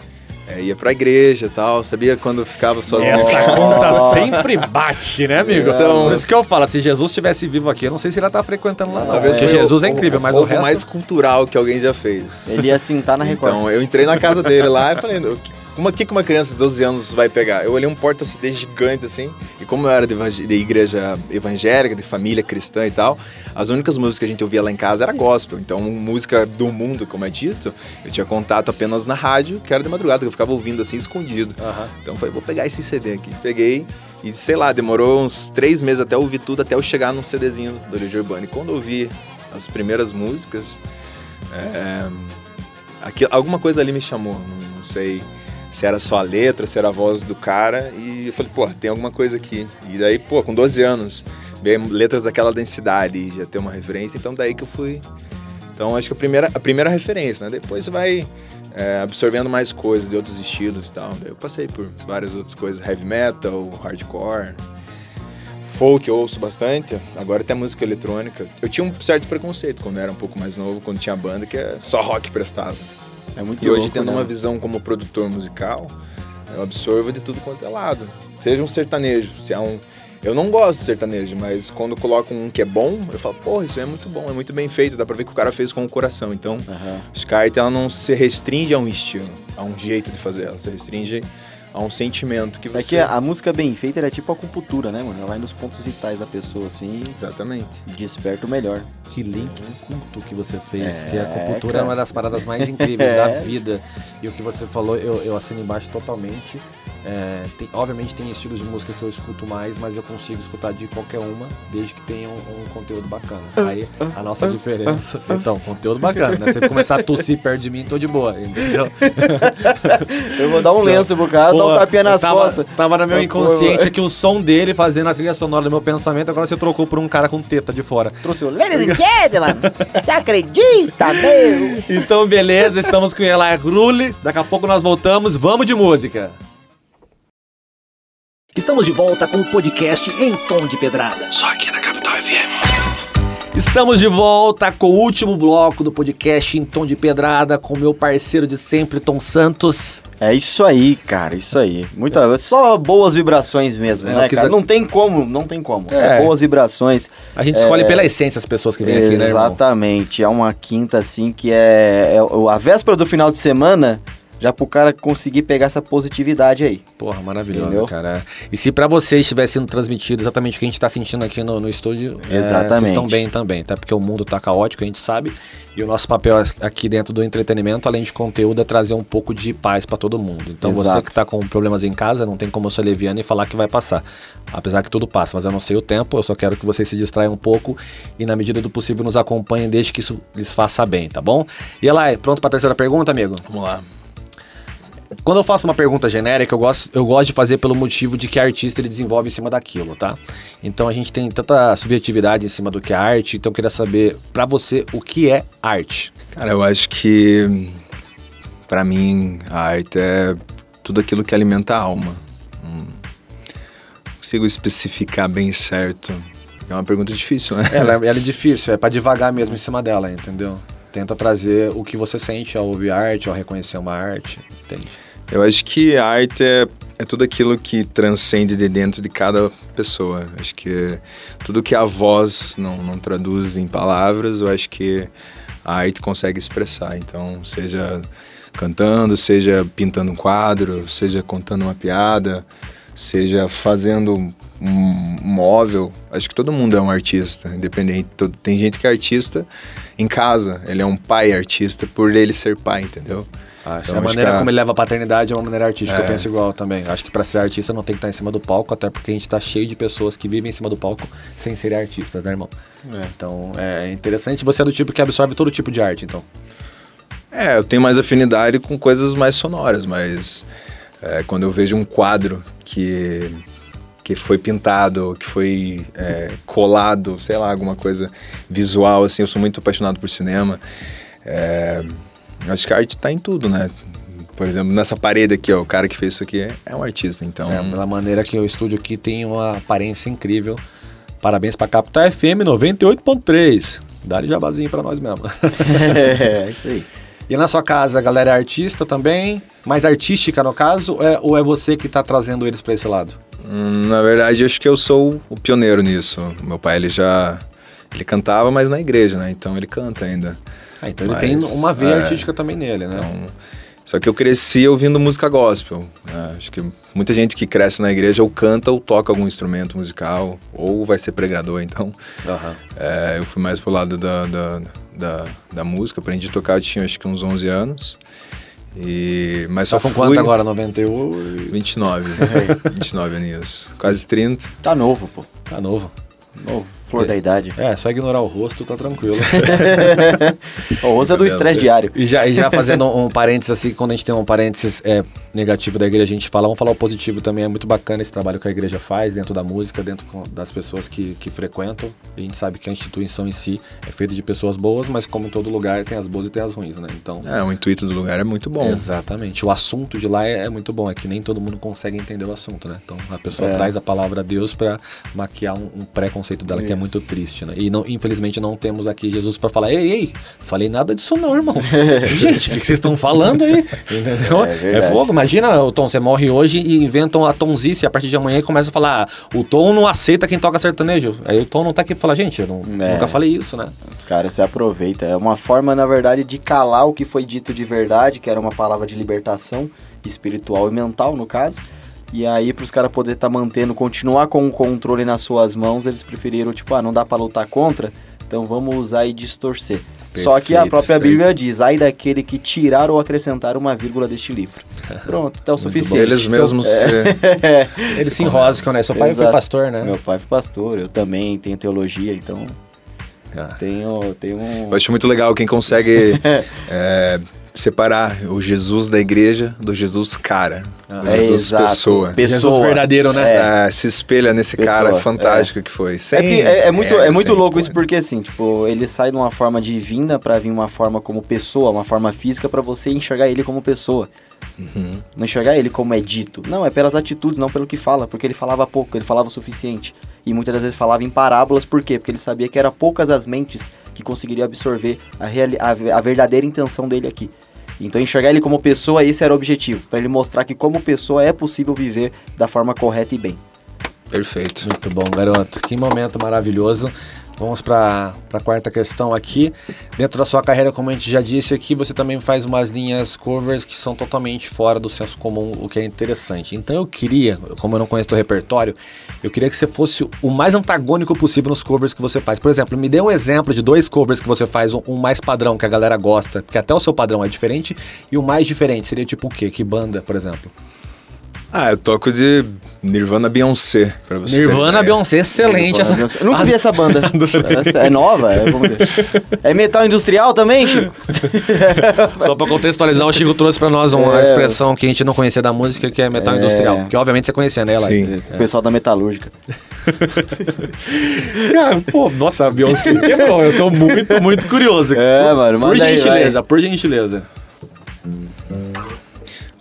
é, ia pra igreja e tal, sabia quando ficava sozinho. Essa conta sempre bate, né, amigo? Então- Por isso que eu falo, se Jesus estivesse vivo aqui, eu não sei se ele ia estar frequentando lá, não. Talvez Porque Jesus o, é incrível, o, mas o roubo resto... mais cultural que alguém já fez. Ele ia sentar na Record. Então, eu entrei na casa dele lá e falei, o que, como, o que uma criança de 12 anos vai pegar? Eu olhei um porta-CD gigante assim, e como eu era de, de igreja evangélica, de família cristã e tal, as únicas músicas que a gente ouvia lá em casa era gospel. Então, música do mundo, como é dito, eu tinha contato apenas na rádio, que era de madrugada, que eu ficava ouvindo assim, escondido. Aham. Então, eu falei, vou pegar esse CD aqui. Peguei e, sei lá, demorou uns três meses até eu ouvir tudo, até eu chegar num CDzinho do Legião Urbana. E quando eu ouvi as primeiras músicas, é, aqui- alguma coisa ali me chamou, não, não sei se era só a letra, se era a voz do cara, e eu falei, pô, tem alguma coisa aqui. E daí, pô, com 12 anos, letras daquela densidade já ter uma referência, então daí que eu fui. Então acho que a primeira, a primeira referência, né? Depois você vai é, absorvendo mais coisas de outros estilos e tal. Eu passei por várias outras coisas, heavy metal, hardcore, folk eu ouço bastante, agora até música eletrônica. Eu tinha um certo preconceito quando eu era um pouco mais novo, quando tinha banda, que é só rock prestava. É muito E hoje, louco, tendo né? uma visão como produtor musical, eu absorvo de tudo quanto é lado. Seja um sertanejo, se é um. Eu não gosto de sertanejo, mas quando colocam um que é bom, eu falo, porra, isso é muito bom, é muito bem feito, dá pra ver que o cara fez com o coração. Então, Aham. Scarlet ela não se restringe a um estilo. a um jeito de fazer, ela se restringe a um sentimento que É você... que a música bem feita ela é tipo acupuntura, né, mano? Ela vai nos pontos vitais da pessoa, assim, Exatamente. desperta o melhor. Que link culto que você fez, É, que a acupuntura cara. é uma das paradas mais incríveis É. da vida. E o que você falou, eu, eu assino embaixo totalmente. É, tem- obviamente tem estilos de música que eu escuto mais, mas eu consigo escutar de qualquer uma, desde que tenha um, um conteúdo bacana. Aí a nossa diferença. Então, conteúdo bacana, né? Se ele começar a tossir perto de mim, tô de boa, entendeu? Eu vou dar um lenço pro cara, dar um tapinha nas tava, costas. Tava no meu inconsciente aqui o som dele fazendo a trilha sonora do meu pensamento, agora você trocou por um cara com teta de fora. Trouxe o Ladies and Gentlemen, você acredita, meu? Então, beleza, estamos com o Eli Grulli. Daqui a pouco nós voltamos. Vamos de música. Estamos de volta com o podcast em tom de pedrada. Só aqui na Capital FM. Estamos de volta com o último bloco do podcast em tom de pedrada com meu parceiro de sempre, Tom Santos. É isso aí, cara, isso aí. Muita, só boas vibrações mesmo, É, né, quis Não tem como, não tem como. É. É boas vibrações. A gente escolhe pela essência as pessoas que vêm aqui, né, irmão? Exatamente. É uma quinta, assim, que é, é o- a véspera do final de semana, já pro cara conseguir pegar essa positividade aí. Porra, maravilhoso, Entendeu? cara. E se pra vocês estiver sendo transmitido exatamente o que a gente tá sentindo aqui no, no estúdio, é, Exatamente. vocês estão bem também, tá? Porque o mundo tá caótico, a gente sabe. E o nosso papel aqui dentro do entretenimento, além de conteúdo, é trazer um pouco de paz pra todo mundo. Então você Exato. que tá com problemas em casa, não tem como eu ser leviano e falar que vai passar. Apesar que tudo passa, mas eu não sei o tempo, eu só quero que vocês se distraiam um pouco e na medida do possível nos acompanhem desde que isso lhes faça bem, tá bom? E Eli, pronto pra terceira pergunta, amigo? Vamos lá. Quando eu faço uma pergunta genérica, eu gosto, eu gosto de fazer pelo motivo de que artista ele desenvolve em cima daquilo, tá? Então a gente tem tanta subjetividade em cima do que é arte, então eu queria saber, pra você, o que é arte? Cara, eu acho que pra mim a arte é tudo aquilo que alimenta a alma. Não consigo especificar bem certo. É uma pergunta difícil, né? Ela, ela é difícil, é pra devagar mesmo em cima dela, entendeu? Tenta trazer o que você sente ao ouvir arte, ao reconhecer uma arte, entende? Eu acho que a arte é, é tudo aquilo que transcende de dentro de cada pessoa. Acho que tudo que a voz não, não traduz em palavras, eu acho que a arte consegue expressar. Então, seja cantando, seja pintando um quadro, seja contando uma piada, seja fazendo um móvel. Acho que todo mundo é um artista, independente. Tem gente que é artista em casa, ele é um pai artista por ele ser pai, entendeu? Acho Então, a acho maneira que a- como ele leva a paternidade é uma maneira artística, eu É. penso igual também. Acho que pra ser artista não tem que estar em cima do palco, até porque a gente tá cheio de pessoas que vivem em cima do palco sem serem artistas, né, irmão? Então é interessante. Você é do tipo que absorve todo tipo de arte, então. É, eu tenho mais afinidade com coisas mais sonoras, mas é, quando eu vejo um quadro que, que foi pintado, que foi é, colado, sei lá, alguma coisa visual, assim, eu sou muito apaixonado por cinema. É, acho que a arte tá em tudo, né? Por exemplo, nessa parede aqui, ó, o cara que fez isso aqui é, é um artista, então... É, pela maneira que o estúdio aqui tem uma aparência incrível. Parabéns pra Capital FM 98.3. Dá-lhe jabazinho pra nós mesmo. é, isso aí. E na sua casa, a galera é artista também? Mais artística, no caso? é- ou é você que tá trazendo eles pra esse lado? Hum, Na verdade, acho que eu sou o pioneiro nisso. Meu pai, ele já... Ele cantava, mas na igreja, né? Então ele canta ainda. Ah, então ele Mas, tem uma veia é, artística também nele, né? Então, só que eu cresci ouvindo música gospel. né? Acho que muita gente que cresce na igreja ou canta ou toca algum instrumento musical, ou vai ser pregador. Então, Aham. é, eu fui mais pro lado da, da, da, da música. Aprendi a tocar, eu tinha acho que uns 11 anos. E, mas Só só com fui... quanto agora? 91? 29. 29 aninhos. Quase 30. Tá novo, pô. Tá novo. Novo, flor da idade. É, só ignorar o rosto, tá tranquilo. O rosto é do estresse diário. E já, e já fazendo um, parênteses assim, quando a gente tem um parênteses é, negativo da igreja, a gente fala, vamos falar o positivo também. É muito bacana esse trabalho que a igreja faz dentro da música, dentro das pessoas que, que frequentam. A gente sabe que a instituição em si é feita de pessoas boas, mas como em todo lugar tem as boas e tem as ruins, né? Então. É, o intuito do lugar é muito bom. Exatamente. O assunto de lá é, é muito bom, é que nem todo mundo consegue entender o assunto, né? Então a pessoa É. traz a palavra Deus pra maquiar um, um preconceito dela que é muito triste, né? E não, infelizmente não temos aqui Jesus pra falar, ei, ei, falei nada disso não, irmão. Gente, o que vocês estão falando aí? Entendeu? É É, fogo. Imagina, o Tom, você morre hoje e inventam a tonzice a partir de amanhã e começa a falar, ah, o Tom não aceita quem toca sertanejo. Aí o Tom não tá aqui pra falar, gente, eu não- É. nunca falei isso, né? Os caras se aproveitam. É uma forma, na verdade, de calar o que foi dito de verdade, que era uma palavra de libertação espiritual e mental, no caso. E aí, pros caras poderem estar mantendo, continuar com o controle nas suas mãos, eles preferiram, tipo, ah, não dá pra lutar contra, então vamos usar e distorcer. Só que a Perfeito, própria perfeito. Bíblia diz, ai daquele que tirar ou acrescentar uma vírgula deste livro. Pronto, tá o suficiente. Eles Seu- mesmos É. se... Eles se enroscam, né? Seu pai foi Exato. pastor, né? Meu pai foi pastor, eu também tenho teologia, então Ah. tenho, tenho um... Eu acho muito legal quem consegue é, separar o Jesus da igreja do Jesus cara, do É, Jesus exato. pessoa. Pessoa. Jesus verdadeiro, né? É. É, se espelha nesse Pessoa, cara fantástico que foi. É, Sem que é, é muito, é muito louco isso porque assim, tipo, ele sai de uma forma divina pra vir uma forma como pessoa, uma forma física pra você enxergar ele como pessoa. Uhum. Não enxergar ele como é dito. Não, é pelas atitudes, não pelo que fala, porque ele falava pouco, ele falava o suficiente. E muitas das vezes falava em parábolas, por quê? Porque ele sabia que era poucas as mentes que conseguiriam absorver a, a, a verdadeira intenção dele aqui. Então enxergar ele como pessoa, esse era o objetivo, Pra ele mostrar que como pessoa é possível viver da forma correta e bem. Perfeito. Muito bom, garoto. Que momento maravilhoso. Vamos para a quarta questão aqui. Dentro da sua carreira, como a gente já disse aqui, você também faz umas linhas covers que são totalmente fora do senso comum, o que é interessante. Então eu queria, como eu não conheço o repertório, eu queria que você fosse o mais antagônico possível nos covers que você faz. Por exemplo, me dê um exemplo de dois covers que você faz, um, um mais padrão, que a galera gosta, que até o seu padrão é diferente, e o mais diferente seria tipo o quê? Que banda, por exemplo? Ah, eu toco de Nirvana Beyoncé, pra você. Nirvana. Beyoncé, excelente. essa- Eu nunca vi essa banda. Essa é nova? É, vamos ver. É metal industrial também, Chico? Só pra contextualizar, o Chico trouxe pra nós uma É. expressão que a gente não conhecia da música, que é metal É. industrial. Que obviamente você conhecia, né? Sim. Esse pessoal da metalúrgica. Cara, pô, nossa, a Beyoncé quebrou. Eu tô muito, muito curioso. É, por, mano, Por manda aí, gentileza, por gentileza.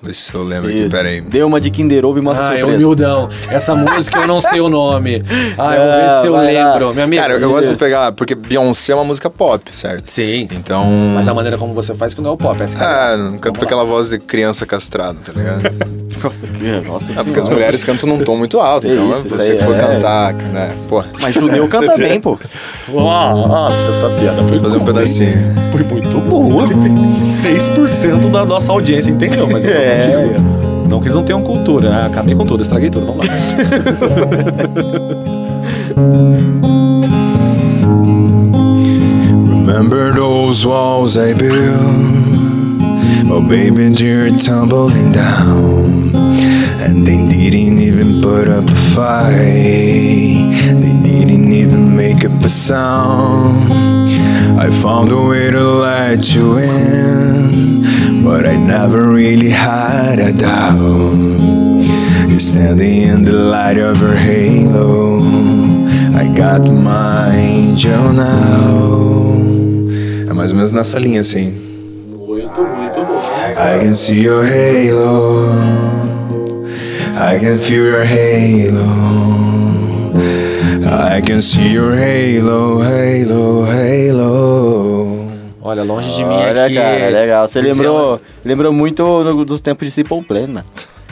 Vê se eu lembro aqui, Isso. peraí. Deu uma de Kinder Ovo e mostra Ah, é surpresa. humildão. Essa música eu não sei o nome. Ah, eu vou ver Ah, se eu lá. lembro. Minha amiga. Cara, eu gosto de pegar, porque Beyoncé é uma música pop, certo? Sim. Então. Mas a maneira como você faz que não é o pop, essa que é a Ah, não Vamos canto com lá. aquela voz de criança castrada, tá ligado? Nossa, que- nossa Ah, porque as mulheres cantam num tom muito alto, Que então isso, se você for é- cantar, né? Pô, Mas judeu canta bem, pô. Nossa, essa piada foi fazer um pedacinho. Foi muito boa. 6% da nossa audiência entendeu, mas eu tô É, contigo. Não que eles não tenham cultura. Ah, acabei com tudo, estraguei tudo. Vamos lá. Remember those walls I built? Oh, baby, you're tumbling down. And they didn't even put up a fight. They didn't even make up a sound. I found a way to let you in, but I never really had a doubt. Standing in the light of her halo. I got my angel now. É mais ou menos nessa linha assim. Muito, muito bom. I can see your halo. I can feel your halo. I can see your halo, halo, halo. Olha, longe de mim Olha, aqui. cara, legal. Você lembrou, lembrou muito no- dos tempos de Simple Plan, mano.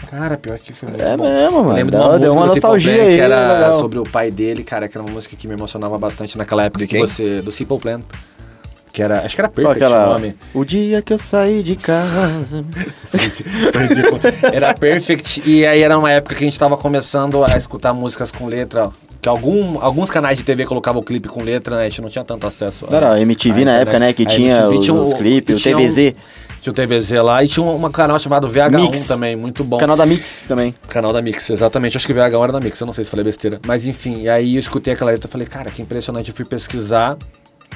Cara, pior que foi muito É bom. mesmo, mano. Lembro de Deu- uma deu música uma do Simple nostalgia Plan, aí, que era legal. sobre o pai dele, cara, que era uma música que me emocionava bastante naquela época De que quem? você. Do Simple Plan. Que era. Acho que era Qual Perfect o aquela... nome. O dia que eu saí de casa. Era Perfect. E aí era uma época que a gente tava começando a escutar músicas com letra. Que algum, alguns canais de TV colocavam o clipe com letra, né? A gente não tinha tanto acesso. a- Era a MTV a na internet. época, né? Que tinha os, tinha os clipes, o tinha um- TVZ. Tinha o TVZ lá e tinha um, um canal chamado VH1 Mix. também, muito bom. Canal da Mix também. Canal da Mix, exatamente. Acho que o VH1 era da Mix, eu não sei se falei besteira. Mas enfim, e aí eu escutei aquela letra e falei, cara, que impressionante. Eu fui pesquisar.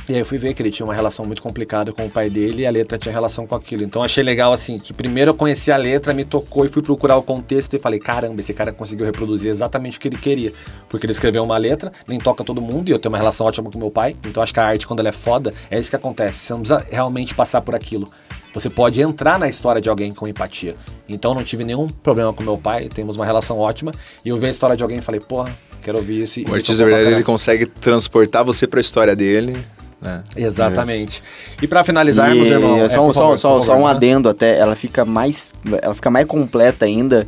E aí eu fui ver que ele tinha uma relação muito complicada com o pai dele e a letra tinha relação com aquilo. Então achei legal assim, que primeiro eu conheci a letra, me tocou e fui procurar o contexto e falei, caramba, esse cara conseguiu reproduzir exatamente o que ele queria. Porque ele escreveu uma letra, nem toca todo mundo, e eu tenho uma relação ótima com meu pai. Então acho que a arte, quando ela é foda, é isso que acontece. Você não precisa realmente passar por aquilo. Você pode entrar na história de alguém com empatia. Então não tive nenhum problema com meu pai, temos uma relação ótima. E eu vi a história de alguém e falei, porra, Quero ouvir esse. O artista, na verdade, ele consegue transportar você pra história dele, né? Exatamente. E pra finalizarmos, E irmão. é, só, um- por só- favor, só- favor, um adendo até, ela fica mais. Ela fica mais completa ainda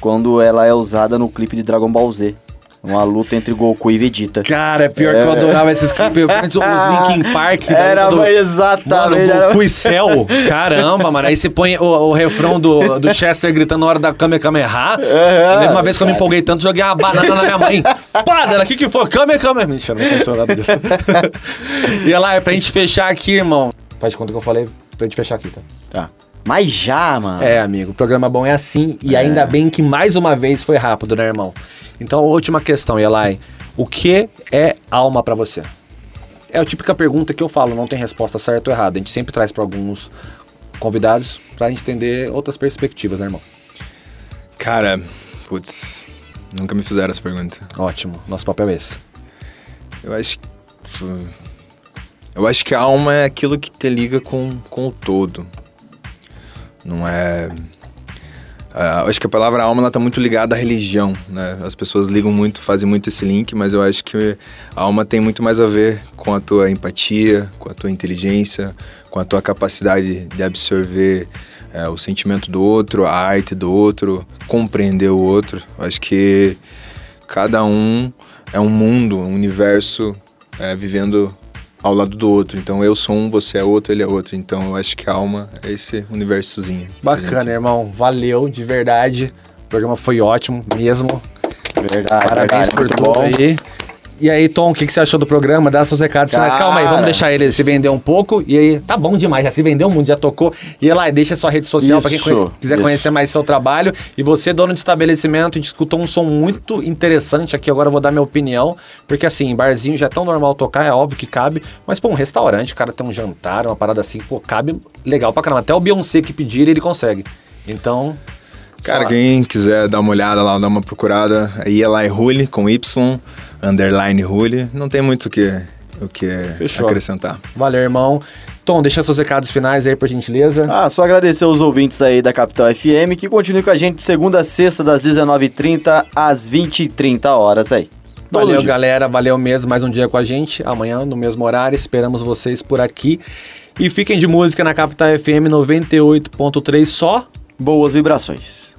quando ela é usada no clipe de Dragon Ball Z. Uma luta entre Goku e Vegeta. Cara, é pior que eu adorava esses clipes. Os Linkin Park. Era do- exatamente. Mano, era- Goku e Cell. Caramba, mano. Aí você põe o, o refrão do, do Chester gritando na hora da Kame Kameha. Eu lembro uma vez que eu me empolguei tanto, joguei uma banana na minha mãe. Pá, dela, o que que foi? Kame Kameha. Mentira, não pensou nada disso. e lá, é pra gente fechar aqui, irmão. Faz de conta que eu falei pra gente fechar aqui, tá? Tá. Mas já, mano. É, amigo, o programa bom é assim e ainda bem que mais uma vez foi rápido, né, irmão? Então, última questão, Elai. O que é alma pra você? É a típica pergunta que eu falo, não tem resposta certa ou errada. A gente sempre traz pra alguns convidados pra gente entender outras perspectivas, né, irmão? Cara, putz, nunca me fizeram essa pergunta. Ótimo, nosso papel é esse. Eu acho que. Eu acho que a alma é aquilo que te liga com, com o todo. Não é. eu acho que a palavra alma ela tá muito ligada à religião, né? As pessoas ligam muito, fazem muito esse link, mas eu acho que a alma tem muito mais a ver com a tua empatia, com a tua inteligência, com a tua capacidade de absorver é, o sentimento do outro, a arte do outro, compreender o outro. Eu acho que cada um é um mundo, um universo é, vivendo ao lado do outro. Então eu sou um, você é outro, ele é outro. Então eu acho que a alma é esse universozinho. Bacana, gente- irmão. Valeu, de verdade. O programa foi ótimo mesmo. Verdade. Parabéns verdade, por tudo bom. aí. E aí, Tom, o que, que você achou do programa? Dá seus recados finais. Calma aí, vamos deixar ele se vender um pouco. E aí, tá bom demais, já se vendeu muito, já tocou. E lá, deixa sua rede social pra quem conhe- quiser isso. conhecer mais seu trabalho. E você, dono de estabelecimento, a gente escutou um som muito interessante aqui. Agora eu vou dar minha opinião. Porque assim, barzinho já é tão normal tocar, é óbvio que cabe. Mas, pô, um restaurante, o cara tem um jantar, uma parada assim, pô, cabe legal pra caramba. Até o Beyoncé que pedir, ele consegue. Então. Cara, quem quiser dar uma olhada lá, dar uma procurada, é Eli Rule com Y, underline Rule. Não tem muito o que, o que Fechou. acrescentar. Valeu, irmão. Tom, deixa seus recados finais aí, por gentileza. Ah, só agradecer os ouvintes aí da Capital FM que continuem com a gente de segunda a sexta, das 19h30 às 20h30 horas aí. Todo Valeu, dia. galera. Valeu mesmo. Mais um dia com a gente. Amanhã, no mesmo horário. Esperamos vocês por aqui. E fiquem de música na Capital FM 98.3 só. Boas vibrações.